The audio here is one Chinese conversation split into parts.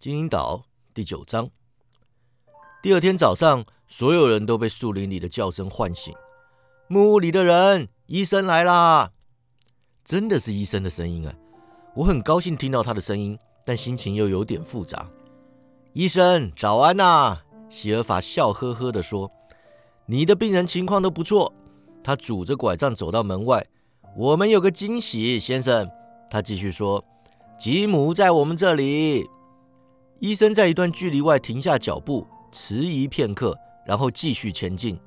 金银岛第九章。第二天早上，所有人都被树林里的叫声唤醒。木屋里的人，医生来啦！真的是医生的声音啊！我很高兴听到他的声音，但心情又有点复杂。医生，早安呐！喜尔法笑呵呵地说：“你的病人情况都不错。”他拄着拐杖走到门外。我们有个惊喜，先生。他继续说：“吉姆在我们这里。”医生在一段距离外停下脚步，迟疑片刻，然后继续前进。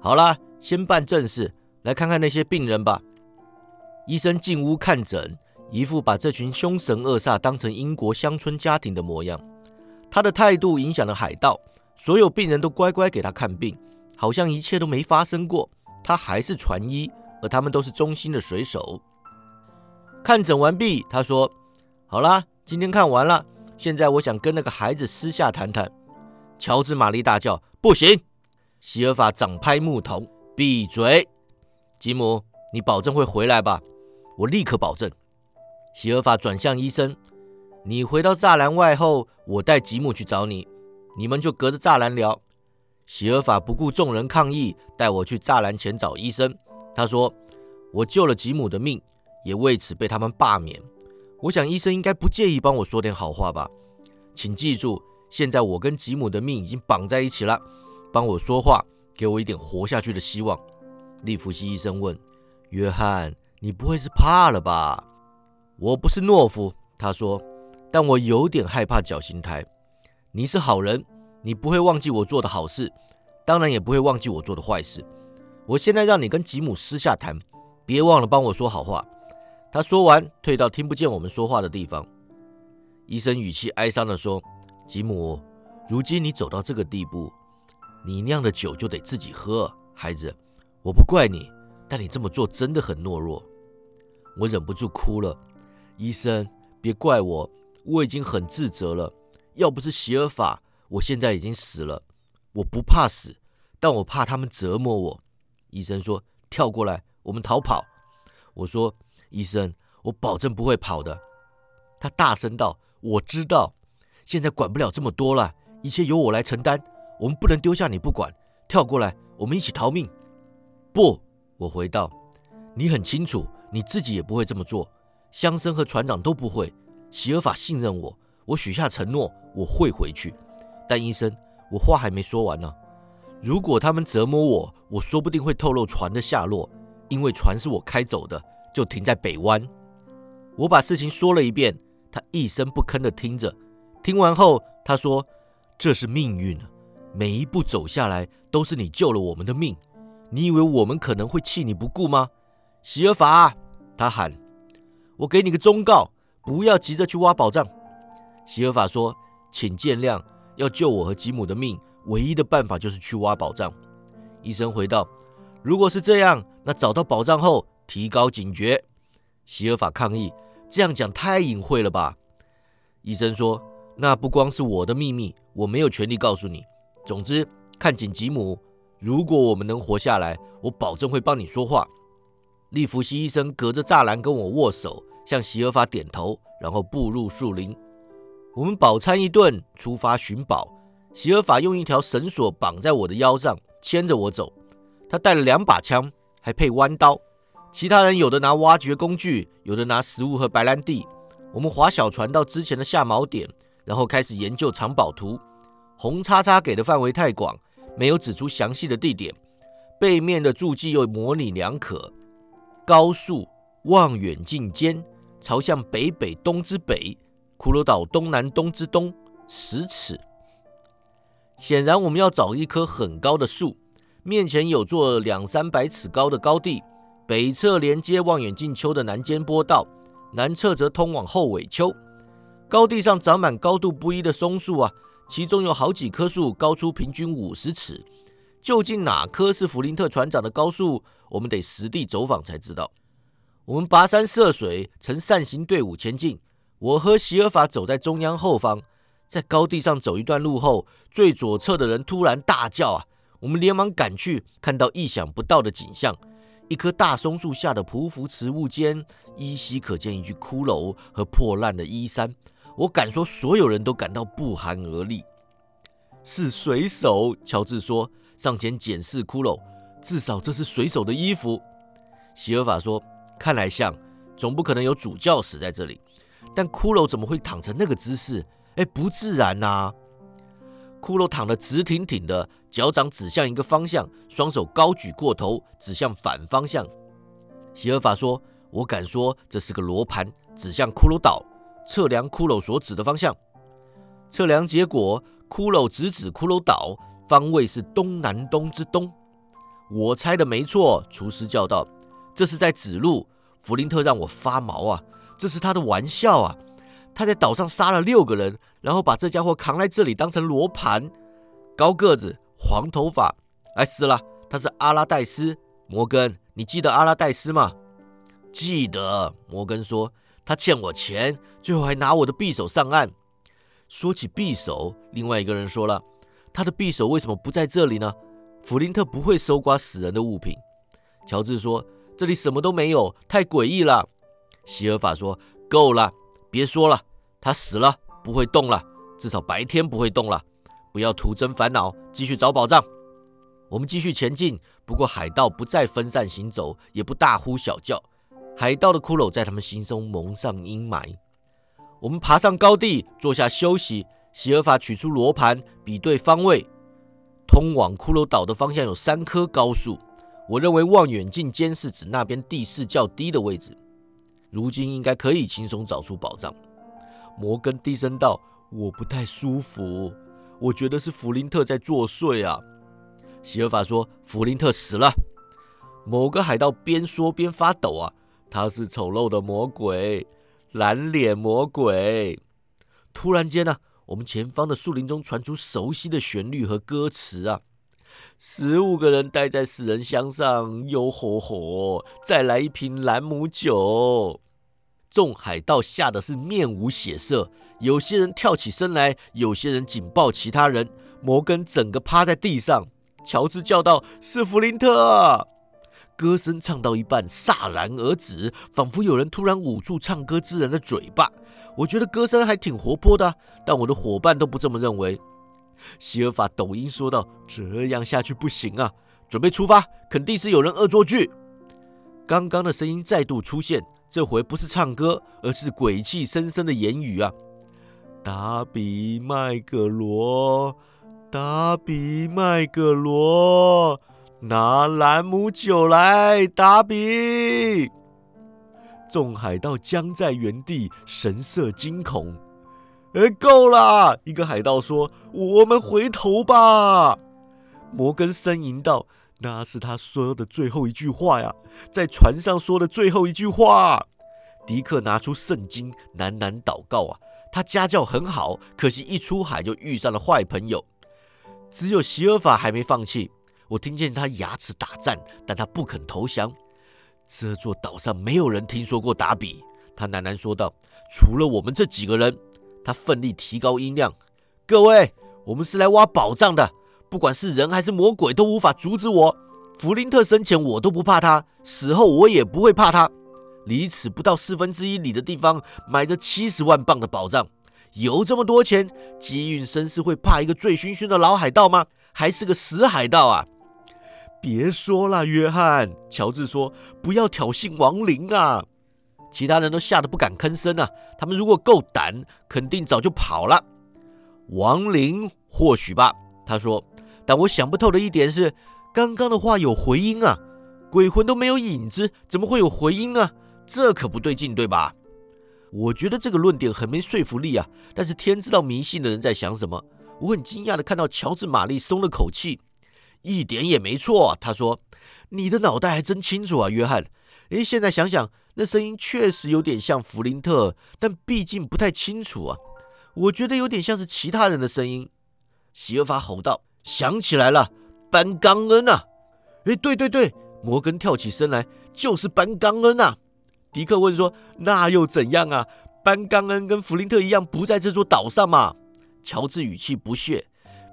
好了，先办正事，来看看那些病人吧。医生进屋看诊，一副把这群凶神恶煞当成英国乡村家庭的模样。他的态度影响了海盗，所有病人都乖乖给他看病，好像一切都没发生过。他还是船医。而他们都是忠心的水手。看诊完毕，他说：“好啦，今天看完了。现在我想跟那个孩子私下谈谈。”乔治·玛丽大叫：“不行！”希尔法掌拍木桶：“闭嘴！”吉姆，你保证会回来吧？我立刻保证。希尔法转向医生：“你回到栅栏外后，我带吉姆去找你，你们就隔着栅栏聊。”希尔法不顾众人抗议，带我去栅栏前找医生。他说：“我救了吉姆的命，也为此被他们罢免。我想医生应该不介意帮我说点好话吧？请记住，现在我跟吉姆的命已经绑在一起了。帮我说话，给我一点活下去的希望。”利弗西医生问：“约翰，你不会是怕了吧？”“我不是懦夫。”他说，“但我有点害怕绞刑台。你是好人，你不会忘记我做的好事，当然也不会忘记我做的坏事。”我现在让你跟吉姆私下谈，别忘了帮我说好话。他说完，退到听不见我们说话的地方。医生语气哀伤地说：“吉姆，如今你走到这个地步，你酿的酒就得自己喝，孩子。我不怪你，但你这么做真的很懦弱。”我忍不住哭了。医生，别怪我，我已经很自责了。要不是席尔法，我现在已经死了。我不怕死，但我怕他们折磨我。医生说：“跳过来，我们逃跑。”我说：“医生，我保证不会跑的。”他大声道：“我知道，现在管不了这么多了，一切由我来承担。我们不能丢下你不管。跳过来，我们一起逃命。”不，我回道：“你很清楚，你自己也不会这么做，乡绅和船长都不会。席尔法信任我，我许下承诺，我会回去。但医生，我话还没说完呢。”如果他们折磨我，我说不定会透露船的下落，因为船是我开走的，就停在北湾。我把事情说了一遍，他一声不吭地听着。听完后，他说：“这是命运啊，每一步走下来都是你救了我们的命。你以为我们可能会弃你不顾吗？”席尔法，他喊：“我给你个忠告，不要急着去挖宝藏。”席尔法说：“请见谅，要救我和吉姆的命。”唯一的办法就是去挖宝藏。医生回道：“如果是这样，那找到宝藏后提高警觉。”席尔法抗议：“这样讲太隐晦了吧？”医生说：“那不光是我的秘密，我没有权利告诉你。总之，看紧吉姆。如果我们能活下来，我保证会帮你说话。”利弗西医生隔着栅栏跟我握手，向席尔法点头，然后步入树林。我们饱餐一顿，出发寻宝。席尔法用一条绳索绑在我的腰上，牵着我走。他带了两把枪，还配弯刀。其他人有的拿挖掘工具，有的拿食物和白兰地。我们划小船到之前的下锚点，然后开始研究藏宝图。红叉叉给的范围太广，没有指出详细的地点。背面的注记又模棱两可。高速望远镜尖朝向北北东之北，骷髅岛东南东之东十尺。显然，我们要找一棵很高的树。面前有座两三百尺高的高地，北侧连接望远镜丘的南间坡道，南侧则通往后尾丘。高地上长满高度不一的松树啊，其中有好几棵树高出平均五十尺。究竟哪棵是弗林特船长的高树？我们得实地走访才知道。我们跋山涉水，呈扇形队伍前进。我和席尔法走在中央后方。在高地上走一段路后，最左侧的人突然大叫：“啊！”我们连忙赶去，看到意想不到的景象：一棵大松树下的匍匐植物间，依稀可见一具骷髅和破烂的衣衫。我敢说，所有人都感到不寒而栗。是水手，乔治说，上前检视骷髅，至少这是水手的衣服。席尔法说，看来像，总不可能有主教死在这里。但骷髅怎么会躺成那个姿势？哎，不自然呐！骷髅躺得直挺挺的，脚掌指向一个方向，双手高举过头，指向反方向。席尔法说：“我敢说，这是个罗盘，指向骷髅岛，测量骷髅所指的方向。测量结果，骷髅直指骷髅岛，方位是东南东之东。我猜的没错。”厨师叫道：“这是在指路。”弗林特让我发毛啊！这是他的玩笑啊！他在岛上杀了六个人，然后把这家伙扛来这里当成罗盘。高个子，黄头发，哎，死了！他是阿拉戴斯。摩根，你记得阿拉戴斯吗？记得。摩根说他欠我钱，最后还拿我的匕首上岸。说起匕首，另外一个人说了，他的匕首为什么不在这里呢？弗林特不会搜刮死人的物品。乔治说这里什么都没有，太诡异了。希尔法说够了。别说了，他死了，不会动了，至少白天不会动了。不要徒增烦恼，继续找宝藏。我们继续前进。不过海盗不再分散行走，也不大呼小叫。海盗的骷髅在他们心中蒙上阴霾。我们爬上高地，坐下休息。希尔法取出罗盘，比对方位。通往骷髅岛的方向有三棵高树。我认为望远镜监视指那边地势较低的位置。如今应该可以轻松找出宝藏。摩根低声道：“我不太舒服，我觉得是弗林特在作祟啊。”希尔法说：“弗林特死了。”某个海盗边说边发抖啊，他是丑陋的魔鬼，蓝脸魔鬼。突然间呢，我们前方的树林中传出熟悉的旋律和歌词啊。十五个人待在死人箱上，哟吼吼！再来一瓶兰姆酒。众海盗吓得是面无血色，有些人跳起身来，有些人紧抱其他人。摩根整个趴在地上。乔治叫道：“是弗林特！”歌声唱到一半，戛然而止，仿佛有人突然捂住唱歌之人的嘴巴。我觉得歌声还挺活泼的，但我的伙伴都不这么认为。希尔法抖音说道：“这样下去不行啊！准备出发，肯定是有人恶作剧。”刚刚的声音再度出现，这回不是唱歌，而是鬼气森森的言语啊！达比麦格罗，达比麦格罗，拿兰姆酒来，达比！众海盗僵在原地，神色惊恐。哎，够了！一个海盗说：“我们回头吧。”摩根呻吟道：“那是他说的最后一句话呀，在船上说的最后一句话。”迪克拿出圣经，喃喃祷告啊。他家教很好，可惜一出海就遇上了坏朋友。只有席尔法还没放弃。我听见他牙齿打颤，但他不肯投降。这座岛上没有人听说过达比，他喃喃说道：“除了我们这几个人。”他奋力提高音量：“各位，我们是来挖宝藏的，不管是人还是魔鬼都无法阻止我。弗林特生前我都不怕他，死后我也不会怕他。离此不到四分之一里的地方埋着七十万磅的宝藏，有这么多钱，机运绅士会怕一个醉醺醺的老海盗吗？还是个死海盗啊？”别说了，约翰，乔治说：“不要挑衅亡灵啊！”其他人都吓得不敢吭声啊！他们如果够胆，肯定早就跑了。亡灵或许吧，他说。但我想不透的一点是，刚刚的话有回音啊，鬼魂都没有影子，怎么会有回音啊？这可不对劲，对吧？我觉得这个论点很没说服力啊。但是天知道迷信的人在想什么。我很惊讶的看到乔治·玛丽松了口气，一点也没错。他说：“你的脑袋还真清楚啊，约翰。”诶，现在想想，那声音确实有点像弗林特，但毕竟不太清楚啊。我觉得有点像是其他人的声音。席尔法吼道：“想起来了，班刚恩啊！”诶，对对对，摩根跳起身来，就是班刚恩啊。迪克问说：“那又怎样啊？班刚恩跟弗林特一样，不在这座岛上嘛？”乔治语气不屑：“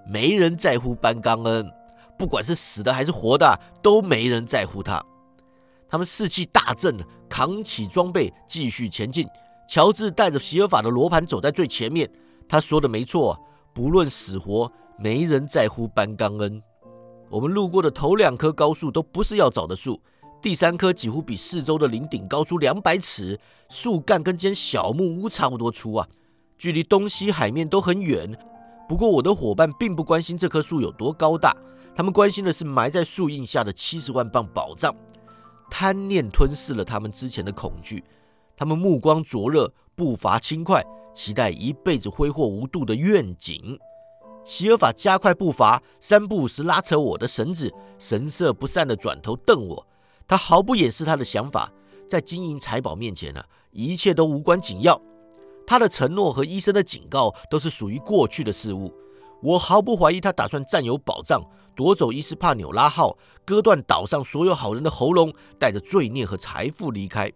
没人在乎班刚恩，不管是死的还是活的，都没人在乎他。”他们士气大振，扛起装备继续前进。乔治带着席尔法的罗盘走在最前面。他说的没错，不论死活，没人在乎班刚恩。我们路过的头两棵高树都不是要找的树，第三棵几乎比四周的林顶高出两百尺，树干跟间小木屋差不多粗啊，距离东西海面都很远。不过我的伙伴并不关心这棵树有多高大，他们关心的是埋在树荫下的七十万磅宝藏。贪念吞噬了他们之前的恐惧，他们目光灼热，步伐轻快，期待一辈子挥霍无度的愿景。席尔法加快步伐，三步五时拉扯我的绳子，神色不善的转头瞪我。他毫不掩饰他的想法，在金银财宝面前呢，一切都无关紧要。他的承诺和医生的警告都是属于过去的事物。我毫不怀疑他打算占有宝藏，夺走伊斯帕纽拉号，割断岛上所有好人的喉咙，带着罪孽和财富离开。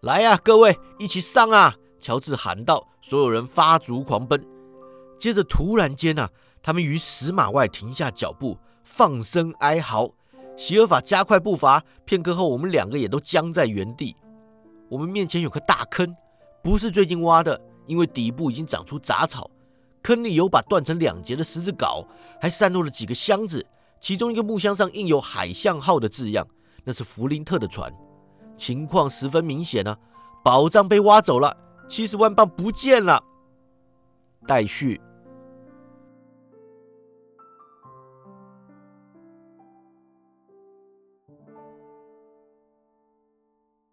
来呀，各位，一起上啊！乔治喊道。所有人发足狂奔。接着，突然间啊，他们于十码外停下脚步，放声哀嚎。席尔法加快步伐，片刻后，我们两个也都僵在原地。我们面前有个大坑。不是最近挖的，因为底部已经长出杂草。坑里有把断成两截的十字镐，还散落了几个箱子，其中一个木箱上印有“海象号”的字样，那是弗林特的船。情况十分明显啊，宝藏被挖走了，七十万镑不见了。待续。